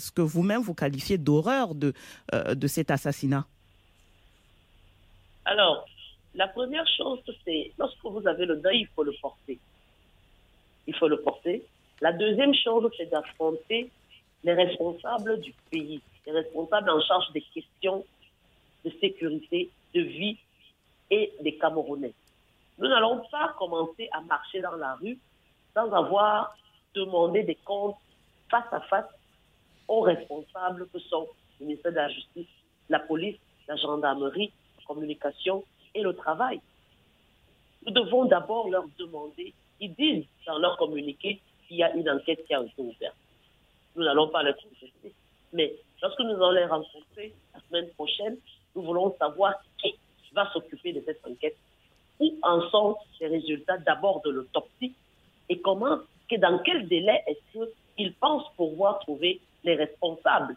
ce que vous-même vous qualifiez d'horreur de, euh, de cet assassinat? Alors, la première chose, c'est lorsque vous avez le deuil, il faut le porter. Il faut le porter. La deuxième chose, c'est d'affronter les responsables du pays les responsables en charge des questions de sécurité, de vie et des Camerounais. Nous n'allons pas commencer à marcher dans la rue sans avoir demandé des comptes face à face aux responsables que sont le ministère de la Justice, la police, la gendarmerie, la communication et le travail. Nous devons d'abord leur demander, ils disent dans leur communiqué qu'il y a une enquête qui a été ouverte. Nous n'allons pas les contester. Mais lorsque nous allons les rencontrer la semaine prochaine, nous voulons savoir qui va s'occuper de cette enquête, où en sont les résultats d'abord de l'autopsie et comment, que dans quel délai est-ce qu'ils pensent pouvoir trouver les responsables.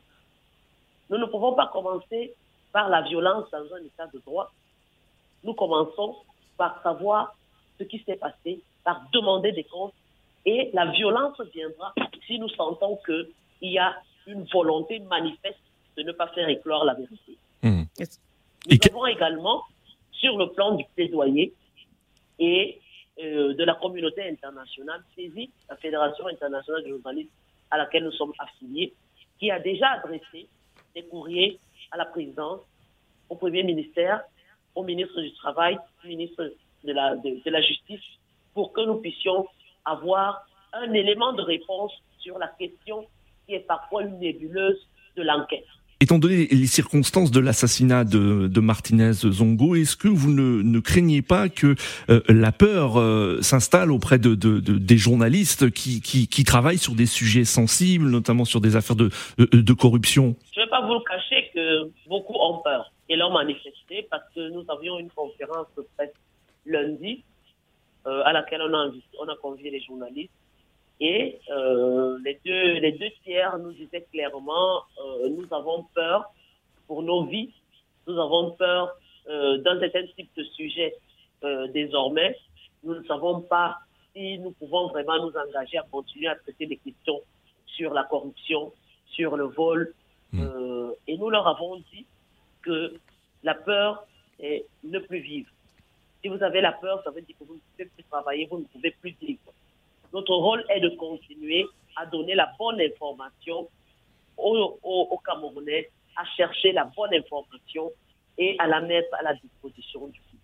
Nous ne pouvons pas commencer par la violence dans un état de droit. Nous commençons par savoir ce qui s'est passé, par demander des comptes. Et la violence viendra si nous sentons qu'il y a une volonté manifeste de ne pas faire éclore la vérité. Mmh. Nous avons également, sur le plan du plaidoyer et euh, de la communauté internationale, saisi la Fédération internationale de journalistes à laquelle nous sommes affiliés, qui a déjà adressé des courriers à la présidence, au Premier ministère, au ministre du Travail, au ministre de la, de, la Justice, pour que nous puissions avoir un élément de réponse sur la question qui est parfois une nébuleuse de l'enquête. Étant donné les circonstances de l'assassinat de, Martinez Zongo, est-ce que vous ne, craignez pas que euh, la peur euh, s'installe auprès de, des journalistes qui, qui, travaillent sur des sujets sensibles, notamment sur des affaires de, de corruption? Je ne vais pas vous le cacher que beaucoup ont peur et l'ont manifesté parce que nous avions une conférence de presse lundi euh, à laquelle on a, on a convié les journalistes et euh, les, deux, les deux tiers nous disaient clairement, euh, nous avons peur pour nos vies, nous avons peur d'un certain type de sujet désormais. Nous ne savons pas si nous pouvons vraiment nous engager à continuer à traiter des questions sur la corruption, sur le vol. Mmh. Euh, et nous leur avons dit que la peur est ne plus vivre. Si vous avez la peur, ça veut dire que vous ne pouvez plus travailler, vous ne pouvez plus vivre. Notre rôle est de continuer à donner la bonne information aux, Camerounais, à chercher la bonne information et à la mettre à la disposition du public.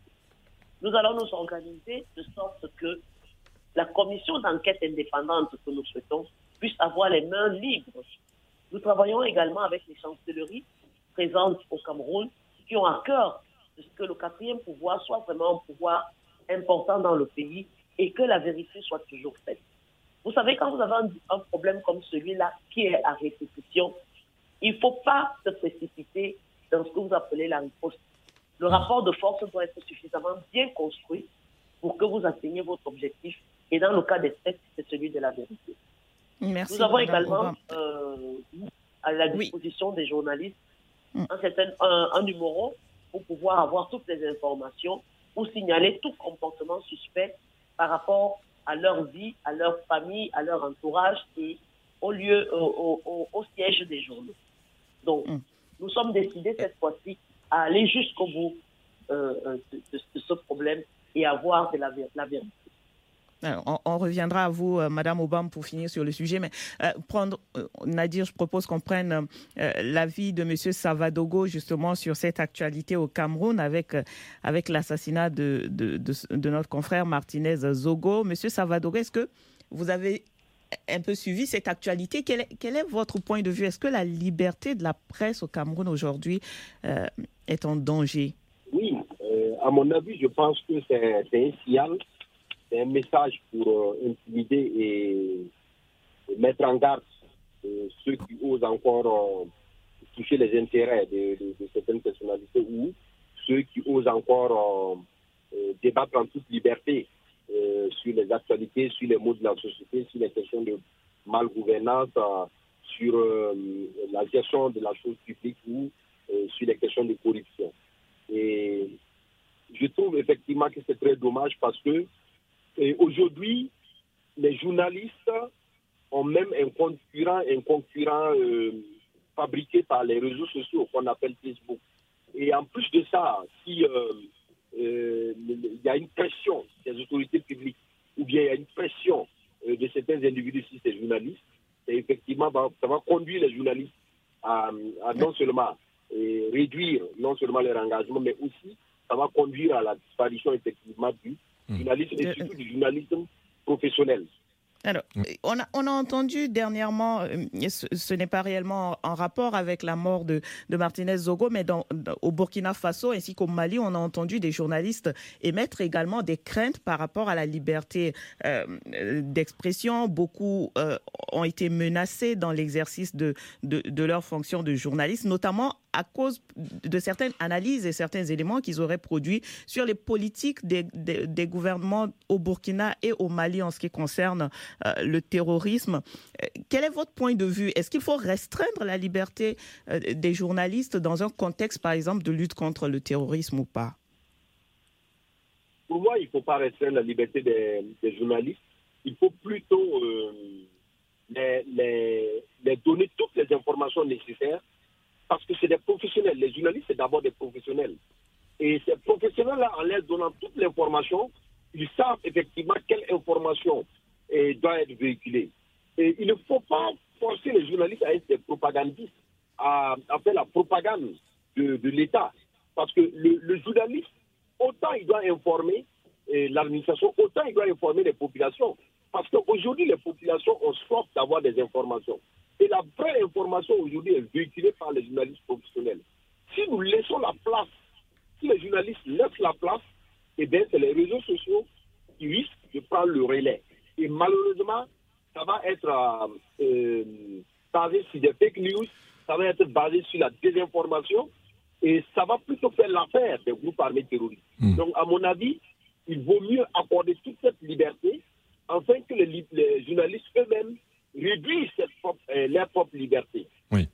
Nous allons nous organiser de sorte que la commission d'enquête indépendante que nous souhaitons puisse avoir les mains libres. Nous travaillons également avec les chancelleries présentes au Cameroun qui ont à cœur de ce que le quatrième pouvoir soit vraiment un pouvoir important dans le pays et que la vérité soit toujours faite. Vous savez, quand vous avez un, problème comme celui-là qui est à répétition, il ne faut pas se précipiter dans ce que vous appelez la riposte. Le rapport de force doit être suffisamment bien construit pour que vous atteigniez votre objectif. Et dans le cas des faits, c'est celui de la vérité. Merci, Nous avons également euh, à la disposition des journalistes. Un, certain, un numéro pour pouvoir avoir toutes les informations ou signaler tout comportement suspect par rapport à leur vie, à leur famille, à leur entourage et au lieu, au, siège des journaux. Donc, mm. nous sommes décidés cette fois-ci à aller jusqu'au bout euh, euh, de, ce problème et avoir de la, la vérité on, reviendra à vous, euh, Madame Obama, pour finir sur le sujet. Mais euh, euh, Nadir, je propose qu'on prenne l'avis de Monsieur Savadogo justement sur cette actualité au Cameroun avec avec l'assassinat de, de, notre confrère Martinez Zogo. Monsieur Savadogo, est-ce que vous avez un peu suivi cette actualité? Quel est, quel est votre point de vue? Est-ce que la liberté de la presse au Cameroun aujourd'hui est en danger? Oui, à mon avis, je pense que c'est un signal c'est un message pour euh, intimider et, mettre en garde euh, ceux qui osent encore euh, toucher les intérêts de, certaines personnalités ou ceux qui osent encore débattre en toute liberté sur les actualités, sur les mots de la société, sur les questions de malgouvernance, sur la gestion de la chose publique ou sur les questions de corruption. Et je trouve effectivement que c'est très dommage parce que aujourd'hui, les journalistes ont même un concurrent, euh, fabriqué par les réseaux sociaux qu'on appelle Facebook. Et en plus de ça, si euh, euh, y a une pression des autorités publiques ou bien il y a une pression de certains individus, si c'est journalistes, effectivement, ça va conduire les journalistes à, non seulement réduire non seulement leur engagement, mais aussi ça va conduire à la disparition effectivement du journalisme et surtout du journalisme professionnel. Alors, mm. on a, on a entendu dernièrement, euh, ce, n'est pas réellement en rapport avec la mort de, de Martinez Zogo, mais dans, au Burkina Faso ainsi qu'au Mali, on a entendu des journalistes émettre également des craintes par rapport à la liberté euh, d'expression. Beaucoup euh, ont été menacés dans l'exercice de, de, de leur fonction de journaliste, notamment à cause de certaines analyses et certains éléments qu'ils auraient produits sur les politiques des, gouvernements au Burkina et au Mali en ce qui concerne euh, le terrorisme. Euh, quel est votre point de vue? Est-ce qu'il faut restreindre la liberté euh, des journalistes dans un contexte, par exemple, de lutte contre le terrorisme ou pas? Pour moi, il ne faut pas restreindre la liberté des, journalistes. Il faut plutôt les donner toutes les informations nécessaires parce que c'est des professionnels. Les journalistes, c'est d'abord des professionnels. Et ces professionnels-là, en leur donnant toute l'information, ils savent effectivement quelle information eh, doit être véhiculée. Et il ne faut pas forcer les journalistes à être des propagandistes, à, faire la propagande de, l'État. Parce que le, journaliste, autant il doit informer eh, l'administration, autant il doit informer les populations. Parce qu'aujourd'hui, les populations ont soif d'avoir des informations. Et la vraie information aujourd'hui est véhiculée par les journalistes professionnels. Si nous laissons la place, si les journalistes laissent la place, eh bien, c'est les réseaux sociaux qui risquent de prendre le relais. Et malheureusement, ça va être euh, euh, basé sur des fake news, ça va être basé sur la désinformation, et ça va plutôt faire l'affaire des groupes armés terroristes. Hmm. Donc, à mon avis, il vaut mieux accorder toute cette liberté afin que les journalistes eux-mêmes réduisent euh, leur propre liberté. Oui.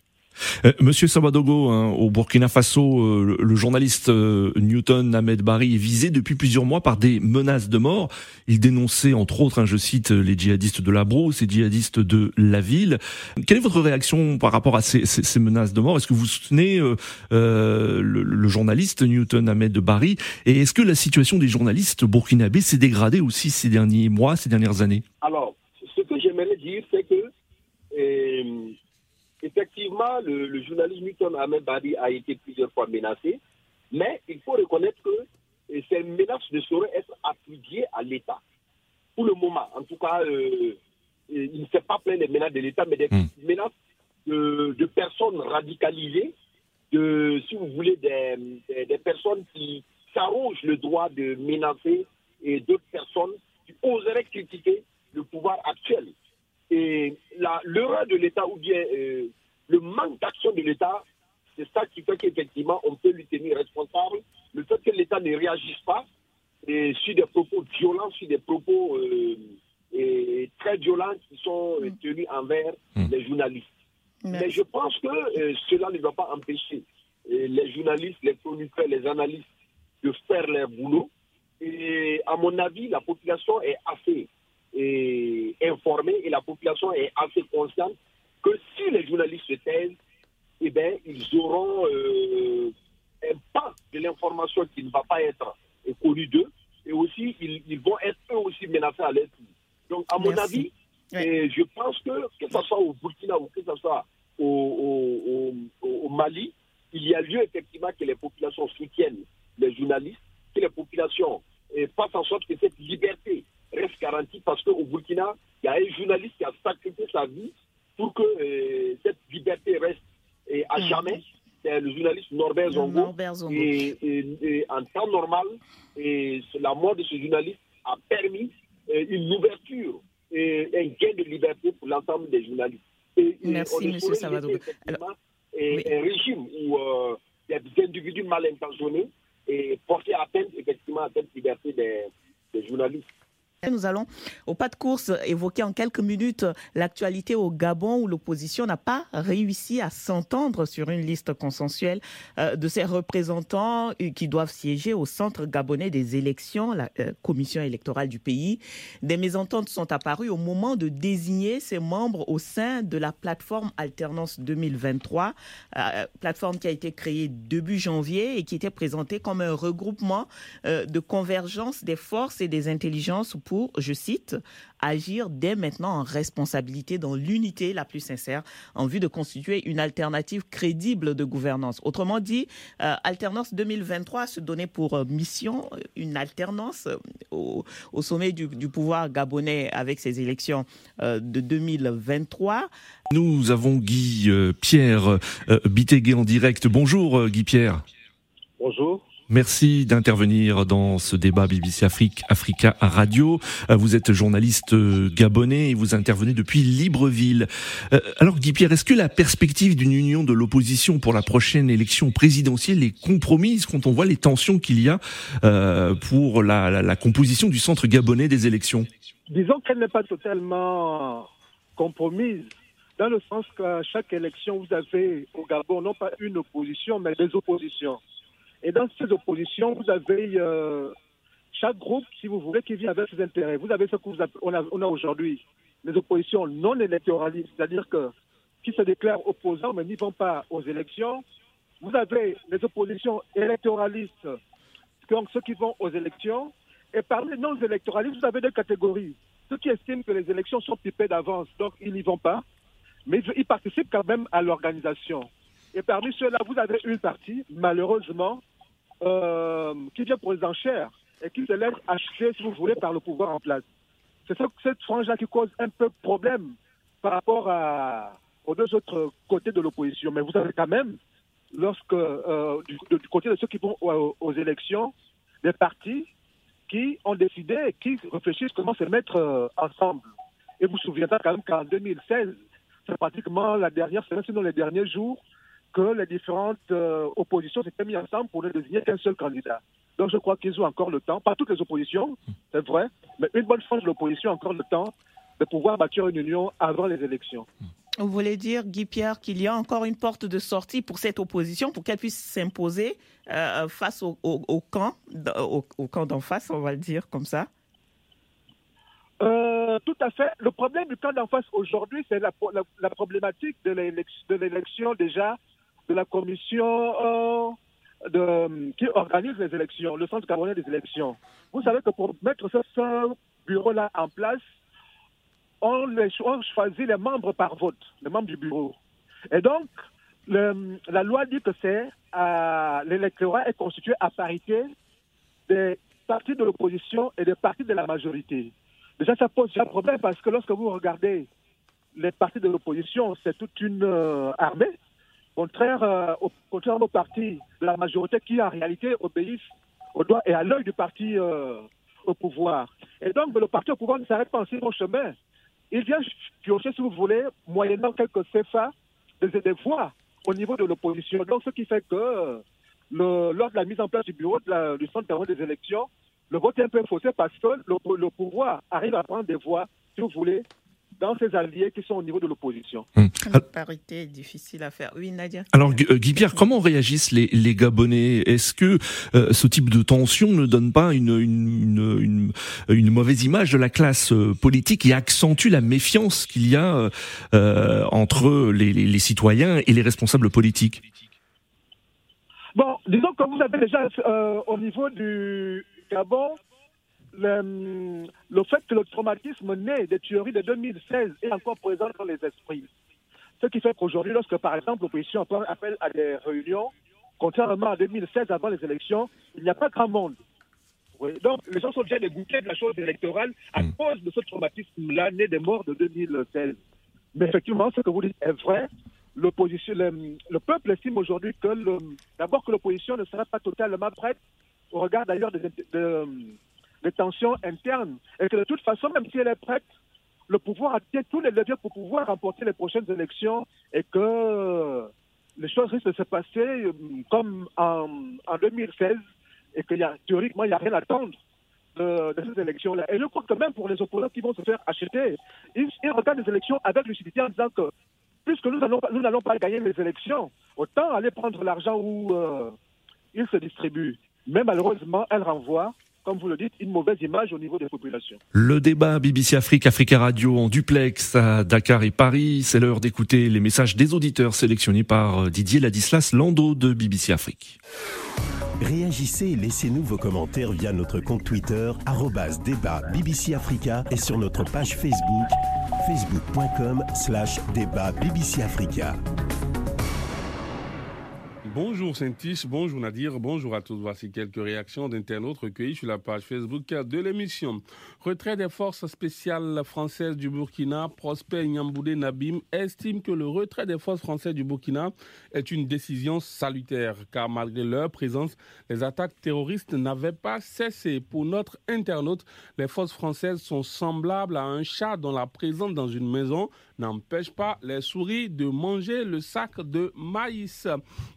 Euh, Monsieur Sabadogo, hein, au Burkina Faso, euh, le, journaliste Newton Ahmed Bari est visé depuis plusieurs mois par des menaces de mort. Il dénonçait entre autres, hein, je cite, les djihadistes de la Brousse et djihadistes de la ville. Quelle est votre réaction par rapport à ces, ces, menaces de mort? Est-ce que vous soutenez le, le, journaliste Newton Ahmed Bari Et est-ce que la situation des journalistes burkinabés s'est dégradée aussi ces derniers mois, ces dernières années? Alors, j'aimerais dire, c'est que euh, effectivement, le, journaliste Newton Ahmed Badi a été plusieurs fois menacé, mais il faut reconnaître que euh, ces menaces ne sauraient être attribuées à l'État. Pour le moment, en tout cas, euh, il ne fait pas plein des menaces de l'État, mais des hmm. menaces de, personnes radicalisées, de, si vous voulez, des, des personnes qui s'arrogent le droit de menacer et d'autres personnes qui oseraient critiquer le pouvoir actuel. Et l'erreur de l'État ou bien euh, le manque d'action de l'État, c'est ça qui fait qu'effectivement, on peut lui tenir responsable. Le fait que l'État ne réagisse pas et sur des propos violents, sur des propos euh, et très violents qui sont mm. tenus envers mm. les journalistes. Mais je pense que euh, cela ne doit pas empêcher les journalistes, les chroniqueurs, les analystes de faire leur boulot. Et à mon avis, la population est assez est informée et la population est assez consciente que si les journalistes se taisent, eh bien, ils auront euh, un pas de l'information qui ne va pas être connu d'eux et aussi ils, vont être eux aussi menacés à l'esprit. Donc, à mon avis, je pense que que ce soit au Burkina ou que ce soit au, au, Mali, il y a lieu effectivement que les populations soutiennent les journalistes, que les populations eh, fassent en sorte que cette liberté reste garantie parce qu'au Burkina, il y a un journaliste qui a sacrifié sa vie pour que euh, cette liberté reste à mm. jamais. C'est le journaliste Norbert Zongo. Et, en temps normal, et la mort de ce journaliste a permis euh, une ouverture et un gain de liberté pour l'ensemble des journalistes. Merci, M. Savadou. Un régime où euh, il y a des individus mal intentionnés et porter atteinte effectivement à cette liberté des journalistes. Nous allons au pas de course évoquer en quelques minutes l'actualité au Gabon où l'opposition n'a pas réussi à s'entendre sur une liste consensuelle euh, de ses représentants euh, qui doivent siéger au centre gabonais des élections, la euh, commission électorale du pays. Des mésententes sont apparues au moment de désigner ses membres au sein de la plateforme Alternance 2023, plateforme qui a été créée début janvier et qui était présentée comme un regroupement de convergence des forces et des intelligences pour, je cite, agir dès maintenant en responsabilité dans l'unité la plus sincère en vue de constituer une alternative crédible de gouvernance. Autrement dit, euh, Alternance 2023 se donnait pour euh, mission une alternance au, sommet du, pouvoir gabonais avec ces élections de 2023. Nous avons Guy Pierre Bitégué en direct. Bonjour Guy Pierre. Bonjour. Merci d'intervenir dans ce débat BBC Afrique, Africa Radio. Euh, vous êtes journaliste euh, gabonais et vous intervenez depuis Libreville. Euh, alors Guy Pierre, est-ce que la perspective d'une union de l'opposition pour la prochaine élection présidentielle est compromise quand on voit les tensions qu'il y a pour la, la composition du centre gabonais des élections? Disons qu'elle n'est pas totalement compromise dans le sens qu'à chaque élection, vous avez au Gabon non pas une opposition, mais des oppositions. Et dans ces oppositions, vous avez euh, chaque groupe, si vous voulez, qui vient avec ses intérêts. Vous avez ce qu'on a, a aujourd'hui, les oppositions non électoralistes, c'est-à-dire que qui se déclarent opposants mais n'y vont pas aux élections. Vous avez les oppositions électoralistes, donc ceux qui vont aux élections. Et parmi les non-électoralistes, vous avez deux catégories. Ceux qui estiment que les élections sont pipées d'avance, donc ils n'y vont pas, mais ils participent quand même à l'organisation. Et parmi ceux-là, vous avez une partie, malheureusement, euh, qui vient pour les enchères et qui se laisse acheter, si vous voulez, par le pouvoir en place. C'est cette frange-là qui cause un peu problème par rapport aux deux autres côtés de l'opposition. Mais vous avez quand même, lorsque euh, du, côté de ceux qui vont aux, élections, des partis qui ont décidé, qui réfléchissent comment se mettre euh, ensemble. Et vous vous souvenez quand même qu'en 2016, c'est pratiquement la dernière semaine, sinon les derniers jours, que les différentes euh, oppositions s'étaient mises ensemble pour ne désigner qu'un seul candidat. Donc je crois qu'ils ont encore le temps, pas toutes les oppositions, c'est vrai, mais une bonne frange de l'opposition a encore le temps de pouvoir bâtir une union avant les élections. Vous voulez dire, Guy Pierre, qu'il y a encore une porte de sortie pour cette opposition, pour qu'elle puisse s'imposer euh, face au, camp, au, camp d'en face, on va le dire comme ça? Euh, tout à fait. Le problème du camp d'en face aujourd'hui, c'est la, la, problématique de l'élection déjà de la commission euh, de, qui organise les élections, le Centre camerounais des élections. Vous savez que pour mettre ce, bureau-là en place, on, les, choisit les membres par vote, les membres du bureau. Et donc, la loi dit que c'est l'électorat est constitué à parité des partis de l'opposition et des partis de la majorité. Déjà, ça pose un problème parce que lorsque vous regardez les partis de l'opposition, c'est toute une euh, armée contraire, euh, au, de la majorité qui en réalité obéissent au doigt et à l'œil du parti euh, au pouvoir. Et donc le parti au pouvoir ne s'arrête pas en si bon chemin. Il vient piocher, si vous voulez, moyennant quelques CFA, des, des voix au niveau de l'opposition. Donc ce qui fait que le, lors de la mise en place du bureau du centre des élections, le vote est un peu faussé parce que le, le pouvoir arrive à prendre des voix, si vous voulez, dans ces alliés qui sont au niveau de l'opposition. Hum. La parité est difficile à faire. Oui, Nadia. Alors, euh, Guy Pierre, comment réagissent les, les Gabonais? Est-ce que euh, ce type de tension ne donne pas une, une, une, une, mauvaise image de la classe euh, politique et accentue la méfiance qu'il y a euh, entre les, les, les, citoyens et les responsables politiques? Bon, disons que vous avez déjà au niveau du Gabon le, le, fait que le traumatisme né des tueries de 2016 est encore présent dans les esprits. Ce qui fait qu'aujourd'hui, lorsque par exemple l'opposition appelle à des réunions, contrairement à 2016 avant les élections, il n'y a pas grand monde. Donc les gens sont déjà dégoûtés de la chose électorale à mm. cause de ce traumatisme-là né des morts de 2016. Mais effectivement, ce que vous dites est vrai. L'opposition, le, peuple estime aujourd'hui que d'abord que l'opposition ne sera pas totalement prête au regard d'ailleurs des, de, des tensions internes et que de toute façon, même si elle est prête, le pouvoir a tous les leviers pour pouvoir remporter les prochaines élections et que les choses risquent de se passer euh, comme en, en 2016 et que y a, théoriquement, il n'y a rien à attendre de, ces élections-là. Et je crois que même pour les opposants qui vont se faire acheter, ils, regardent les élections avec lucidité en disant que puisque nous n'allons pas gagner les élections, autant aller prendre l'argent où euh, il se distribue. Mais malheureusement, elle renvoie comme vous le dites, une mauvaise image au niveau des populations. Le débat BBC Afrique, Africa Radio en duplex à Dakar et Paris. C'est l'heure d'écouter les messages des auditeurs sélectionnés par Didier Ladislas Lando de BBC Afrique. Réagissez et laissez-nous vos commentaires via notre compte Twitter, débat BBC Africa et sur notre page Facebook, facebook.com slash débat BBC Africa. Bonjour Saint-Tiche, bonjour Nadir, bonjour à tous. Voici quelques réactions d'internautes recueillies sur la page Facebook de l'émission. Retrait des forces spéciales françaises du Burkina, Prosper Nyamboudé Nabim estime que le retrait des forces françaises du Burkina est une décision salutaire, car malgré leur présence, les attaques terroristes n'avaient pas cessé. Pour notre internaute, les forces françaises sont semblables à un chat dont la présence dans une maison n'empêche pas les souris de manger le sac de maïs.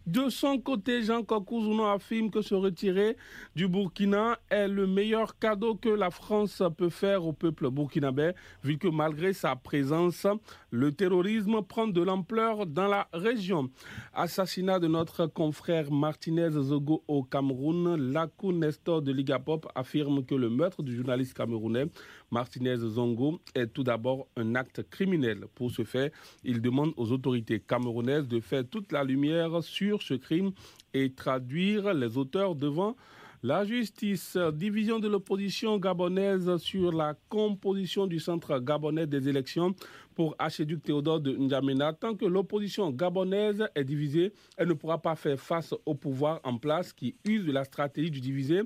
De son côté, Jean Kokouzuno affirme que se retirer du Burkina est le meilleur cadeau que la France faire au peuple burkinabé, vu que malgré sa présence, le terrorisme prend de l'ampleur dans la région. Assassinat de notre confrère Martinez Zogo au Cameroun, Lakou Nestor de Ligapop affirme que le meurtre du journaliste camerounais Martinez Zongo est tout d'abord un acte criminel. Pour ce fait, il demande aux autorités camerounaises de faire toute la lumière sur ce crime et traduire les auteurs devant la justice, division de l'opposition gabonaise sur la composition du centre gabonais des élections pour Archiduc Théodore de N'Djamena. Tant que l'opposition gabonaise est divisée, elle ne pourra pas faire face au pouvoir en place qui use la stratégie du divisé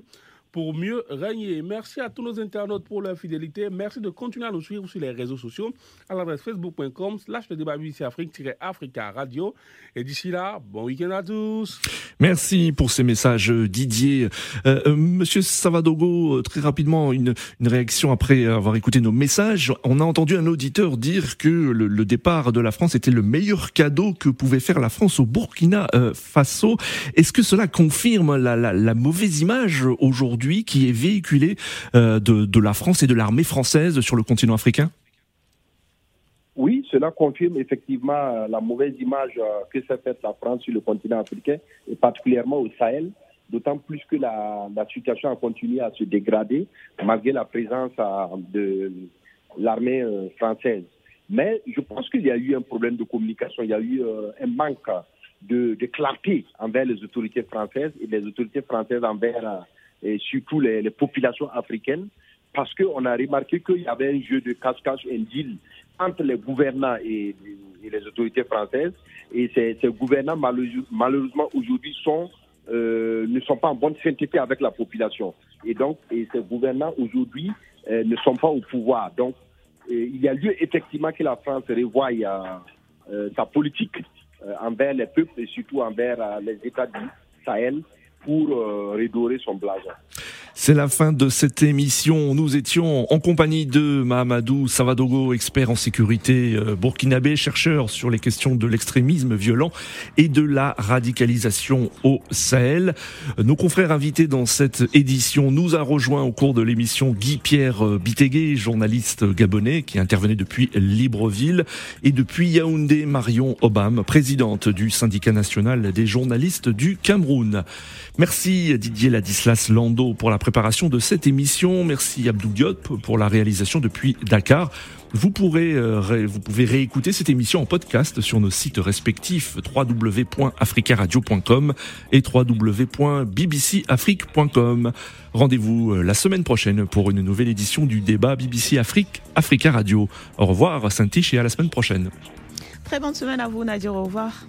pour mieux régner. Merci à tous nos internautes pour leur fidélité. Merci de continuer à nous suivre sur les réseaux sociaux à l'adresse facebook.com slash le débat Afrique-Africa Radio. Et d'ici là, bon week-end à tous. Merci pour ces messages, Didier. Euh, euh, Monsieur Savadogo, euh, très rapidement, une, réaction après avoir écouté nos messages. On a entendu un auditeur dire que le, départ de la France était le meilleur cadeau que pouvait faire la France au Burkina Faso. Est-ce que cela confirme la, la mauvaise image aujourd'hui? Qui est véhiculé euh, de, la France et de l'armée française sur le continent africain? Oui, cela confirme effectivement euh, la mauvaise image euh, que s'est faite la France sur le continent africain et particulièrement au Sahel, d'autant plus que la, situation a continué à se dégrader malgré la présence de l'armée française. Mais je pense qu'il y a eu un problème de communication, il y a eu un manque de, de clarté envers les autorités françaises et les autorités françaises envers et surtout les, populations africaines, parce qu'on a remarqué qu'il y avait un jeu de cache-cache, un deal entre les gouvernants et, les autorités françaises. Et ces, gouvernants, malheureusement, aujourd'hui, euh, ne sont pas en bonne synthétique avec la population. Et donc, et ces gouvernants, aujourd'hui, euh, ne sont pas au pouvoir. Donc, il y a lieu effectivement que la France revoie euh, sa politique envers les peuples et surtout envers les États du Sahel pour euh, redorer son blason. C'est la fin de cette émission. Nous étions en compagnie de Mahamadou Savadogo, expert en sécurité euh, burkinabé, chercheur sur les questions de l'extrémisme violent et de la radicalisation au Sahel. Nos confrères invités dans cette édition nous a rejoint au cours de l'émission Guy-Pierre euh, Bitégué, journaliste gabonais qui intervenait depuis Libreville et depuis Yaoundé Marion Obam, présidente du syndicat national des journalistes du Cameroun. Merci Didier Ladislas Lando pour la préparation de cette émission. Merci Abdou Diop pour la réalisation depuis Dakar. Vous, euh, pouvez réécouter cette émission en podcast sur nos sites respectifs www.africaradio.com et www.bbcafrique.com. Rendez-vous euh, la semaine prochaine pour une nouvelle édition du débat BBC Afrique Africa Radio. Au revoir Saint-Tiche et à la semaine prochaine. Très bonne semaine à vous Nadir, au revoir.